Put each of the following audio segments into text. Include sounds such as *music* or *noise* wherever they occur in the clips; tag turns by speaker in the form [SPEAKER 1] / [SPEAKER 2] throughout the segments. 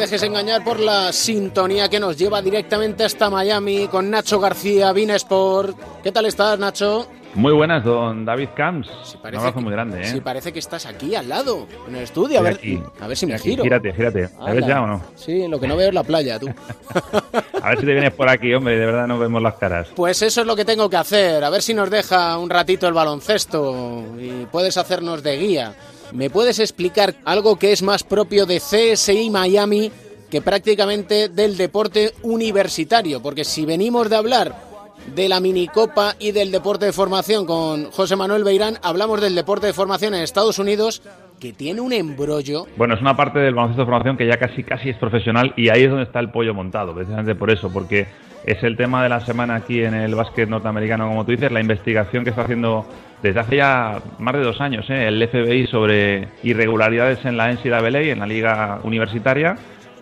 [SPEAKER 1] dejes engañar por la sintonía que nos lleva directamente hasta Miami con Nacho García, Sport. ¿Qué tal estás, Nacho?
[SPEAKER 2] Muy buenas, don David Camps. Un abrazo muy grande, ¿eh?
[SPEAKER 1] Sí, parece que estás aquí al lado, en el estudio. A ver, a ver si me giro.
[SPEAKER 2] Gírate, gírate. ¿A ves ya o no?
[SPEAKER 1] Sí, lo que no veo es la playa, tú. *laughs*
[SPEAKER 2] a ver si te vienes por aquí, hombre, de verdad no vemos las caras.
[SPEAKER 1] Pues eso es lo que tengo que hacer. A ver si nos deja un ratito el baloncesto y puedes hacernos de guía. ¿Me puedes explicar algo que es más propio de CSI Miami que prácticamente del deporte universitario? Porque si venimos de hablar de la minicopa y del deporte de formación con José Manuel Beirán. Hablamos del deporte de formación en Estados Unidos que tiene un embrollo.
[SPEAKER 2] Bueno, es una parte del baloncesto de formación que ya casi casi es profesional y ahí es donde está el pollo montado, precisamente por eso, porque es el tema de la semana aquí en el básquet norteamericano, como tú dices, la investigación que está haciendo desde hace ya más de dos años ¿eh? el FBI sobre irregularidades en la NCAA, en la liga universitaria.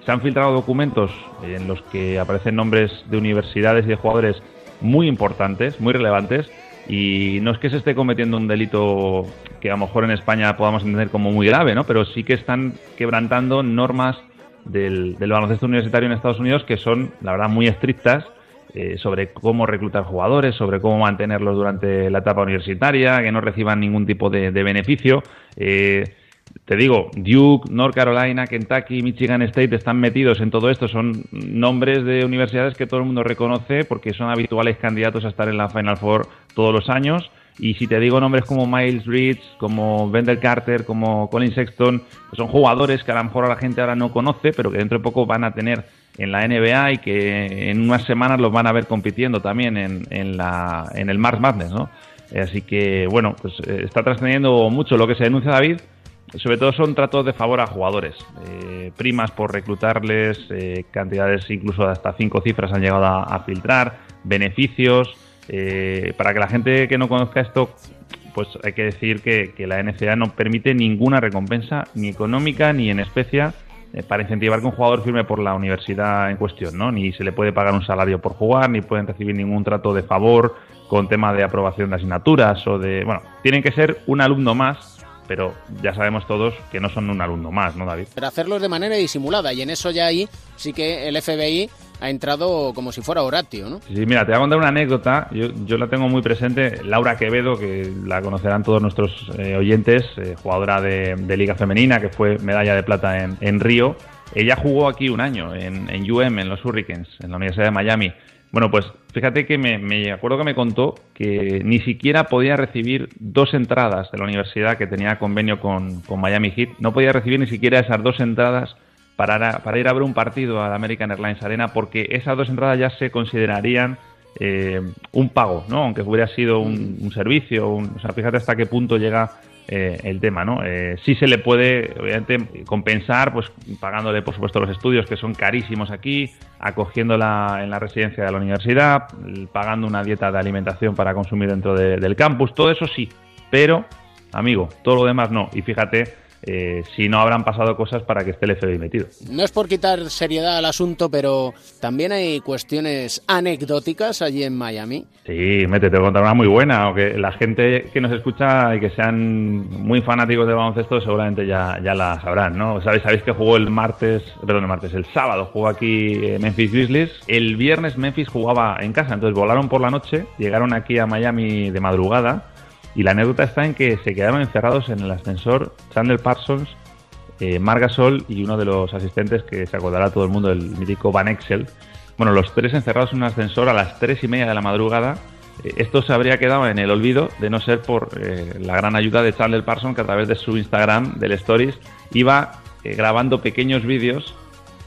[SPEAKER 2] Se han filtrado documentos en los que aparecen nombres de universidades y de jugadores muy importantes, muy relevantes, y no es que se esté cometiendo un delito que a lo mejor en España podamos entender como muy grave, ¿no? Pero sí que están quebrantando normas del, baloncesto universitario en Estados Unidos que son, la verdad, muy estrictas eh, sobre cómo reclutar jugadores, sobre cómo mantenerlos durante la etapa universitaria, que no reciban ningún tipo de, beneficio. Eh, te digo, Duke, North Carolina, Kentucky, Michigan State están metidos en todo esto. Son nombres de universidades que todo el mundo reconoce porque son habituales candidatos a estar en la Final Four todos los años. Y si te digo nombres como Miles Reed, como Wendell Carter, como Colin Sexton, son jugadores que a lo mejor la gente ahora no conoce, pero que dentro de poco van a tener en la NBA y que en unas semanas los van a ver compitiendo también en, en, la, en el Mars Madness, ¿no? Así que, bueno, pues eh, está trascendiendo mucho lo que se denuncia David sobre todo son tratos de favor a jugadores. Eh, primas por reclutarles, eh, cantidades incluso de hasta cinco cifras han llegado a, filtrar, beneficios. Eh, para que la gente que no conozca esto, pues hay que decir que, la NCA no permite ninguna recompensa, ni económica ni en especia, para incentivar que un jugador firme por la universidad en cuestión, ¿no? Ni se le puede pagar un salario por jugar, ni pueden recibir ningún trato de favor con tema de aprobación de asignaturas o de... Bueno, tienen que ser un alumno más pero ya sabemos todos que no son un alumno más, ¿no, David?
[SPEAKER 1] Pero hacerlo de manera disimulada, y en eso ya ahí sí que el FBI ha entrado como si fuera Horatio, ¿no?
[SPEAKER 2] Sí, mira, te voy a contar una anécdota, yo, la tengo muy presente, Laura Quevedo, que la conocerán todos nuestros eh, oyentes, eh, jugadora de, Liga Femenina, que fue medalla de plata en, Río, ella jugó aquí un año en, en UM, en los Hurricanes, en la Universidad de Miami. Bueno, pues fíjate que me, acuerdo que me contó que ni siquiera podía recibir dos entradas de la universidad que tenía convenio con, Miami Heat. No podía recibir ni siquiera esas dos entradas para, para, ir a ver un partido a la American Airlines Arena porque esas dos entradas ya se considerarían eh, un pago, ¿no? Aunque hubiera sido un, servicio. o sea, fíjate hasta qué punto llega eh, el tema, ¿no? Eh, sí se le puede, obviamente, compensar, pues pagándole, por supuesto, los estudios que son carísimos aquí, acogiéndola en la residencia de la universidad, pagando una dieta de alimentación para consumir dentro del campus, todo eso sí, pero, amigo, todo lo demás no. Y fíjate eh, si no habrán pasado cosas para que esté el FBI metido.
[SPEAKER 1] No es por quitar seriedad al asunto, pero también hay cuestiones anecdóticas allí en Miami.
[SPEAKER 2] Sí, mete, te voy a contar una muy buena, aunque la gente que nos escucha y que sean muy fanáticos de baloncesto seguramente ya, ya la sabrán, ¿no? ¿Sabéis, sabéis que jugó el martes, perdón, el martes, el sábado jugó aquí eh, Memphis Grizzlies, el viernes Memphis jugaba en casa, entonces volaron por la noche, llegaron aquí a Miami de madrugada, y la anécdota está en que se quedaron encerrados en el ascensor Chandler Parsons, eh, Margasol y uno de los asistentes que se acordará todo el mundo, el mítico Van Excel. Bueno, los tres encerrados en un ascensor a las tres y media de la madrugada. Eh, esto se habría quedado en el olvido de no ser por eh, la gran ayuda de Chandler Parsons que a través de su Instagram, del Stories, iba eh, grabando pequeños vídeos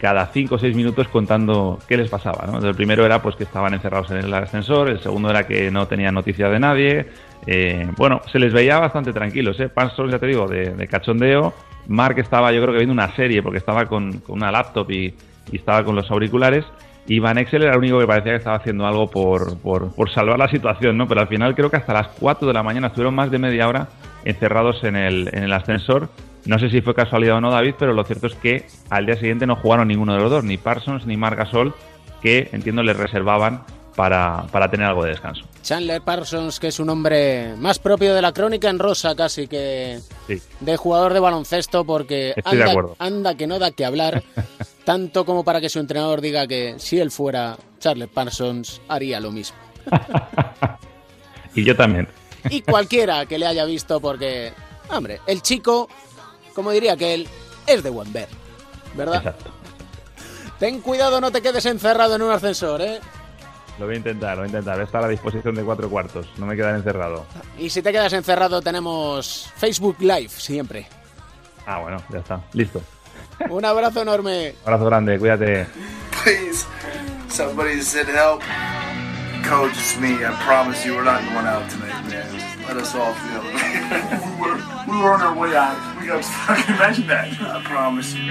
[SPEAKER 2] cada cinco o seis minutos contando qué les pasaba. ¿no? El primero era pues que estaban encerrados en el ascensor, el segundo era que no tenían noticia de nadie. Eh, bueno, se les veía bastante tranquilos, ¿eh? Parsons, ya te digo, de, cachondeo. Mark estaba, yo creo que viendo una serie porque estaba con, una laptop y, estaba con los auriculares. Y Van Excel era el único que parecía que estaba haciendo algo por, por, salvar la situación, ¿no? Pero al final creo que hasta las 4 de la mañana estuvieron más de media hora encerrados en el, en el ascensor no sé si fue casualidad o no, David, pero lo cierto es que al día siguiente no jugaron ninguno de los dos, ni Parsons ni Margasol, que entiendo les reservaban para, tener algo de descanso.
[SPEAKER 1] Chandler Parsons, que es un hombre más propio de la crónica en rosa casi que de jugador de baloncesto, porque anda, anda, que no da que hablar. *laughs* tanto como para que su entrenador diga que si él fuera Charles Parsons haría lo mismo. *laughs*
[SPEAKER 2] y yo también.
[SPEAKER 1] y cualquiera que le haya visto porque, hombre, el chico, como diría que él, es de buen ver, ¿verdad?
[SPEAKER 2] Exacto.
[SPEAKER 1] Ten cuidado, no te quedes encerrado en un ascensor, ¿eh?
[SPEAKER 2] Lo voy a intentar, lo voy a intentar. Está a la disposición de cuatro cuartos. No me quedaré encerrado.
[SPEAKER 1] Y si te quedas encerrado, tenemos Facebook Live siempre.
[SPEAKER 2] Ah, bueno, ya está. Listo.
[SPEAKER 1] Un abrazo enorme.
[SPEAKER 2] Un *laughs* abrazo grande, cuídate.
[SPEAKER 3] Please, somebody send help. Coach, it's me. I promise you we're not going out tonight, man. Let us all feel it. *laughs*
[SPEAKER 4] we, were, we were on our way out. We got fucking imagine that.
[SPEAKER 3] I promise you.